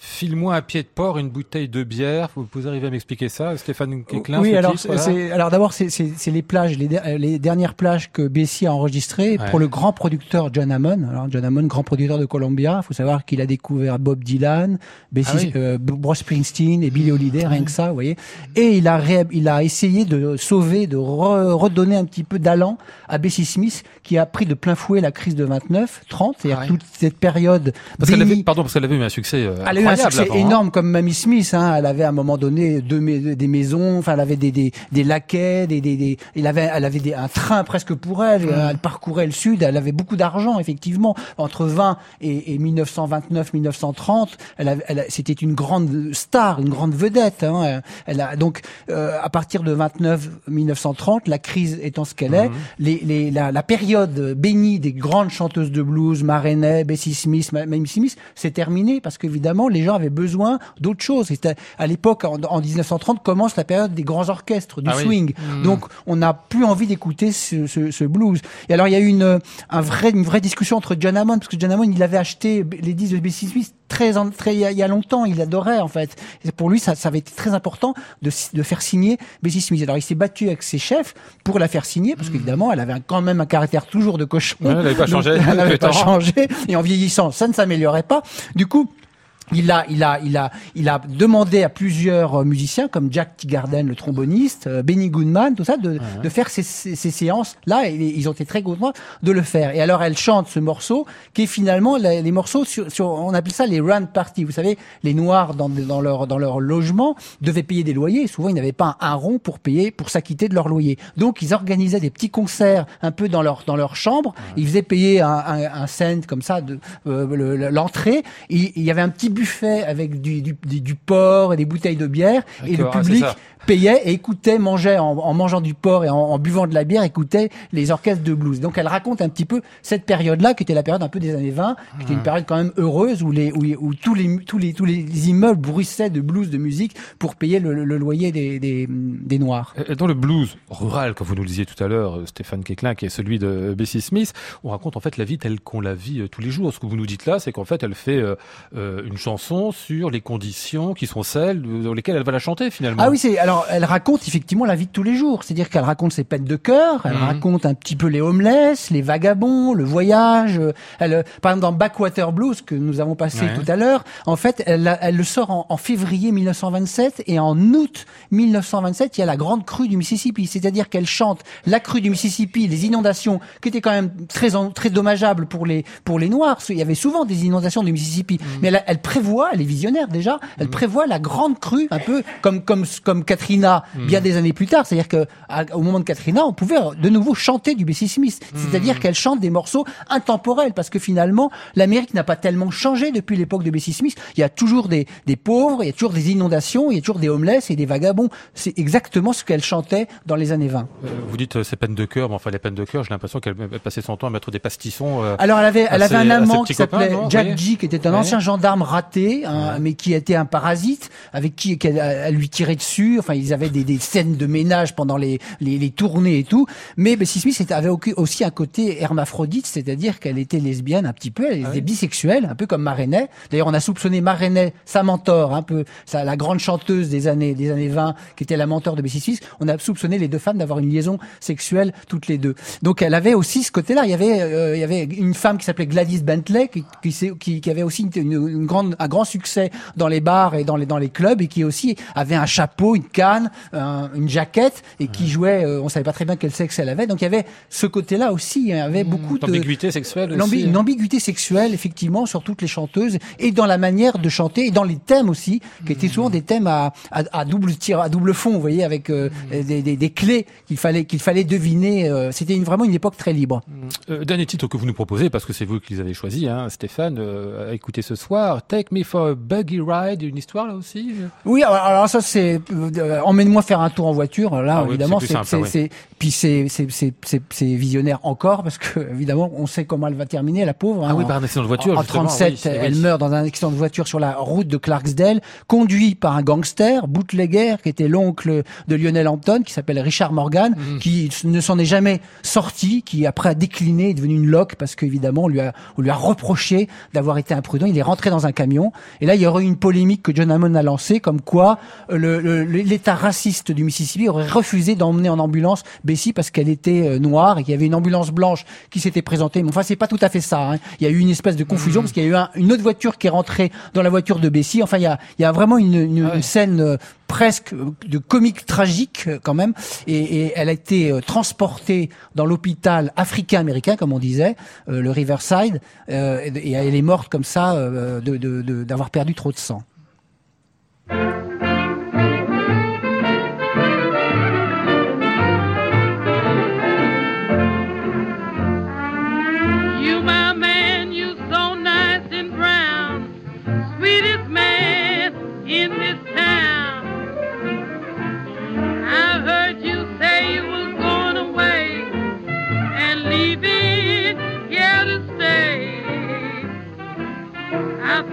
File-moi un pied de porc, une bouteille de bière. Vous, vous arrivez à m'expliquer ça, Stéphane Quéclin Oui, alors titre, c'est voilà alors d'abord c'est les plages, les, les dernières plages que Bessie a enregistrées Ouais. pour le grand producteur John Hammond. Alors John Hammond, grand producteur de Columbia, il faut savoir qu'il a découvert Bob Dylan, Bessie, Ah oui. euh, Bruce Springsteen et Billy Holiday, rien que ça, vous voyez. Et il a ré- il a essayé de sauver, de re- redonner un petit peu d'allant à Bessie Smith, qui a pris de plein fouet la crise de 29, 30, c'est-à-dire Ah ouais. toute cette période Parce qu'elle avait, pardon, parce qu'elle avait eu un succès euh, elle avant, hein. énorme comme Mamie Smith. Hein. Elle avait à un moment donné deux mais- des maisons. Enfin, elle avait des, des, des laquais, des, des, des, il avait, elle avait des, un train presque pour elle. Elle parcourait le sud. Elle avait beaucoup d'argent, effectivement. Entre 20 et, et 1929, 1930, elle, avait- elle a- c'était une grande star, une grande vedette. Hein. Elle a donc euh, à partir de 29, 1930, la crise étant ce qu'elle est, les, les, la, la période bénie des grandes chanteuses de blues, Marenet, Bessie Smith, Ma- Mamie Smith, c'est terminé parce qu'évidemment les gens avaient besoin d'autre chose. C'était à l'époque en, en 1930 commence la période des grands orchestres, du Ah oui. swing. Donc on n'a plus envie d'écouter ce, ce, ce blues. Et alors il y a eu une un vrai une vraie discussion entre John Hammond parce que John Hammond il avait acheté les disques de Bessie Smith très il y a- longtemps, il adorait en fait. Et pour lui ça, ça avait été très important de, faire signer Bessie Smith. Alors il s'est battu avec ses chefs pour la faire signer parce qu'évidemment elle avait quand même un caractère toujours de cochon. Ouais, elle avait pas changé Elle n'avait pas changé et en vieillissant ça ne s'améliorait pas. Du coup il a, il a, il a, il a demandé à plusieurs euh, musiciens comme Jack Teagarden, le tromboniste, euh, Benny Goodman, tout ça, de, de faire ces, ces, ces séances-là. Et ils ont été très contents de le faire. Et alors, elle chante ce morceau qui est finalement les, les morceaux sur, sur, on appelle ça les run parties. Vous savez, les Noirs dans, dans leur dans leur logement devaient payer des loyers. Souvent, ils n'avaient pas un, un rond pour payer, pour s'acquitter de leur loyer. Donc, ils organisaient des petits concerts un peu dans leur dans leur chambre. Ils faisaient payer un, un, un cent comme ça de euh, le- l'entrée. Il y avait un petit buffet avec du, du, du- du porc et des bouteilles de bière. Et le ah, public. Payait et écoutait, mangeait en, en mangeant du porc et en, en buvant de la bière, écoutait les orchestres de blues. Donc elle raconte un petit peu cette période-là, qui était la période un peu des années 20, qui était une période quand même heureuse où les où, où tous les tous les tous les immeubles bruissaient de blues, de musique pour payer le, le loyer des, des des noirs. Et Dans le blues rural, comme vous nous le disiez tout à l'heure, euh, Stéphane Quéclin, qui est celui de Bessie Smith, on raconte en fait la vie telle qu'on la vit euh, tous les jours. Ce que vous nous dites là, c'est qu'en fait, elle fait euh, euh, une chanson sur les conditions qui sont celles dans lesquelles elle va la chanter finalement. Ah oui, c'est alors elle raconte effectivement la vie de tous les jours, c'est-à-dire qu'elle raconte ses peines de cœur, elle Mhm. raconte un petit peu les homeless, les vagabonds, le voyage. euh, Elle, euh, par exemple dans Backwater Blues que nous avons passé Ouais. tout à l'heure, en fait, elle, elle le sort en, en février 1927 et en août 1927 il y a la grande crue du Mississippi, c'est-à-dire qu'elle chante la crue du Mississippi, les inondations qui étaient quand même très en- très dommageables pour les pour les Noirs. Il y avait souvent des inondations du Mississippi, mais elle, elle prévoit, elle est visionnaire déjà, elle prévoit la grande crue, un peu comme comme comme Katrina bien des années plus tard. C'est-à-dire que à- au moment de Katrina, on pouvait de nouveau chanter du Bessie Smith. C'est-à-dire qu'elle chante des morceaux intemporels parce que finalement l'Amérique n'a pas tellement changé depuis l'époque de Bessie Smith. Il y a toujours des des pauvres, il y a toujours des inondations, il y a toujours des homeless et des vagabonds. C'est exactement ce qu'elle chantait dans les années 20. Euh, vous dites euh, ces peines de cœur, mais enfin les peines de cœur, j'ai l'impression qu'elle elle passait son temps à mettre des pastissons. euh, Alors elle avait, elle avait un amant qui s'appelait Jack. G, qui était un Ouais. ancien gendarme raté, hein, mais qui était un parasite, avec qui elle lui tirait dessus. Enfin, ils avaient des, des scènes de ménage pendant les, les, les tournées et tout. Mais Bessie Smith avait au- aussi un côté hermaphrodite, c'est-à-dire qu'elle était lesbienne un petit peu, elle Ah était bisexuelle, un peu comme Marenet. D'ailleurs, on a soupçonné Marenet, sa mentor, un peu, ça, la grande chanteuse des années des années 20, qui était la mentor de Bessie Smith. On a soupçonné les deux femmes d'avoir une liaison sexuelle toutes les deux. Donc elle avait aussi ce côté-là. Il y avait euh, il y avait une femme qui s'appelait Gladys Bentley qui qui, qui, qui avait aussi une, une- une grande un grand succès dans les bars et dans les dans les clubs et qui aussi avait un chapeau, une canne, un- une jaquette et qui jouait. euh, on savait pas très bien quel sexe elle avait. Donc il y avait ce côté-là aussi. Il y avait beaucoup de L'ambiguïté sexuelle aussi. hein. une ambiguïté sexuelle, effectivement, sur toutes les chanteuses et dans la manière de chanter et dans les thèmes aussi, qui étaient souvent des thèmes à, à, à double tir, à double fond, vous voyez, avec euh, des, des, des clés qu'il fallait qu'il fallait deviner. euh, C'était vraiment une époque très libre. Euh, dernier titre que vous nous proposez, parce que c'est vous qui les avez choisis, hein, Stéphane, euh, à écouter ce soir. Take Me for a Buggy Ride, une histoire là aussi Oui, alors, alors ça c'est euh, emmène-moi faire un tour en voiture. Là, Ah évidemment, oui. c'est- puis c'est c'est c'est c'est c'est visionnaire encore parce que évidemment, on sait comment elle va terminer, la pauvre. Ah hein, oui, par un accident de voiture, En, en justement, 37, oui, c'est- elle oui. meurt dans un accident de voiture sur la route de Clarksdale, conduit par un gangster, bootlegger, qui était l'oncle de Lionel Hampton, qui s'appelle Richard Morgan, Mhm. qui ne s'en est jamais sorti, qui après a décliné, est devenu une loque parce qu'évidemment, on lui a, on lui a reproché d'avoir été imprudent. Il est rentré dans un camion. Et là, il y aurait eu une polémique que John Hammond a lancée, comme quoi euh, l'État raciste du Mississippi aurait refusé d'emmener en ambulance Bessie parce qu'elle était euh, noire et qu'il y avait une ambulance blanche qui s'était présentée. Mais enfin, c'est pas tout à fait ça. hein. Il y a eu une espèce de confusion parce qu'il y a eu un- une autre voiture qui est rentrée dans la voiture de Bessie. Enfin, il y a, il y a vraiment une, une- Ah ouais. une scène euh, presque euh, de comique tragique quand même. Et, et elle a été euh, transportée dans l'hôpital africain-américain, comme on disait, euh, le Riverside, et, et elle est morte comme ça de- de- de- d'avoir perdu trop de sang.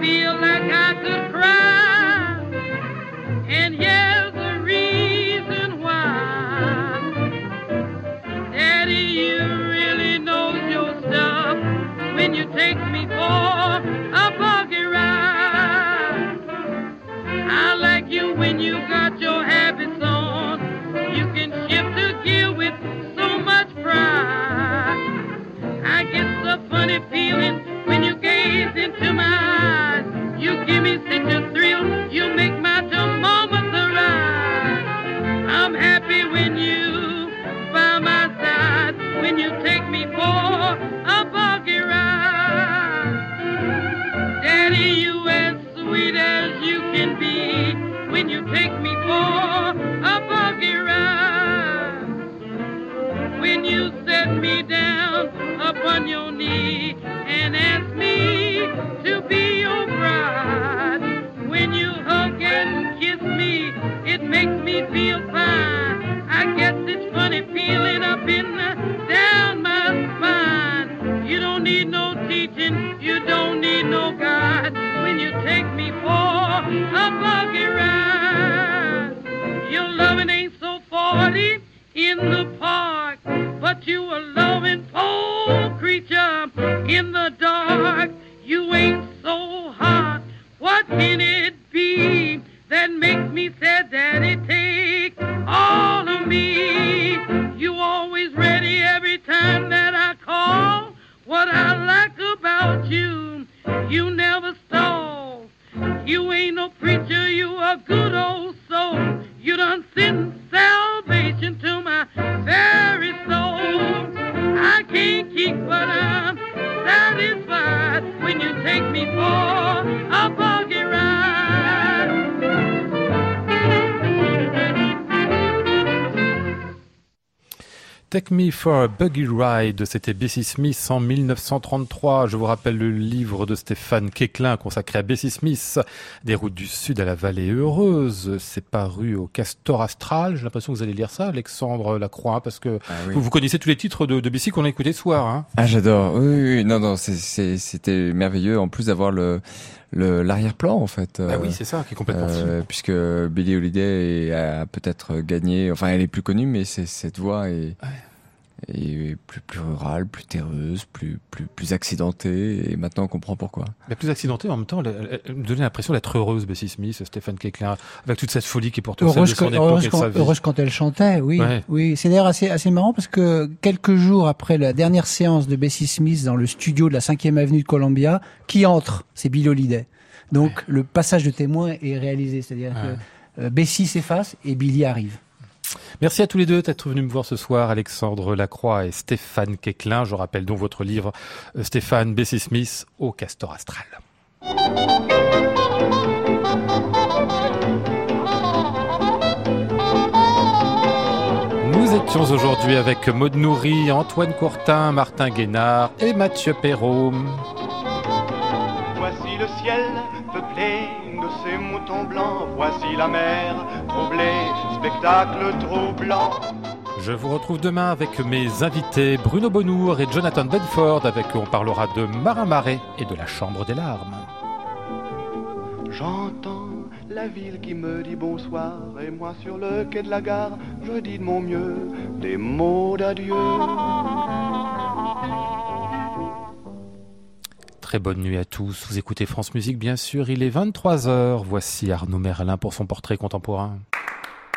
Feel like I could cry, and here's the reason why. Daddy, you really knows your stuff when you take me for a buggy ride. I like you when you got your habits on. You can shift a gear with so much pride. I get a funny for a Buggy Ride, c'était Bessie Smith en 1933. Je vous rappelle le livre de Stéphane Quéclin consacré à Bessie Smith, Des routes du Sud à la vallée heureuse. C'est paru au Castor Astral. J'ai l'impression que vous allez lire ça, Alexandre Lacroix, parce que Ah oui. vous, vous connaissez tous les titres de, de Bessie qu'on a écoutés ce soir. Hein. Ah, j'adore. Oui, oui, oui. non, non, c'était merveilleux. En plus d'avoir le l'arrière-plan, en fait. Ah euh, oui, c'est ça qui est complètement fou. euh, puisque Billie Holiday a peut-être gagné. Enfin, elle est plus connue, mais c'est cette voix est, est plus plus rurale, plus terreuse, plus plus plus accidentée. Et maintenant, on comprend pourquoi. Mais plus accidentée, en même temps, elle, elle- me donnait l'impression d'être heureuse, Bessie Smith, Stéphane Quéclin, avec toute cette folie qui porte celle de Heureuse, son quand, époque heureuse et de quand- sa vie. heureuse quand elle chantait, oui. Ouais. Oui, c'est d'ailleurs assez, assez marrant parce que quelques jours après la dernière séance de Bessie Smith dans le studio de la 5e avenue de Columbia, qui entre? C'est Bill Holiday. Donc le passage de témoin est réalisé, c'est-à-dire Ouais. que euh, Bessie s'efface et Billy arrive. Merci à tous les deux d'être venus me voir ce soir, Alexandre Lacroix et Stéphane Quéclin. Je rappelle donc votre livre, euh, Stéphane Bessie Smith, au Castor Astral. Nous étions aujourd'hui avec Maud Nourri, Antoine Courtin, Martin Guénard et Mathieu Perrault. Voici le ciel peuplé de ces moutons blancs. Voici la mer spectacle troublant. Je vous retrouve demain avec mes invités Bruno Bonnour et Jonathan Bedford, avec eux on parlera de Marin Marais et de la Chambre des larmes. J'entends la ville qui me dit bonsoir et moi sur le quai de la gare, je dis de mon mieux des mots d'adieu. Très bonne nuit à tous. Vous écoutez France Musique, bien sûr. Il est 23h. Voici Arnaud Merlin pour son portrait contemporain.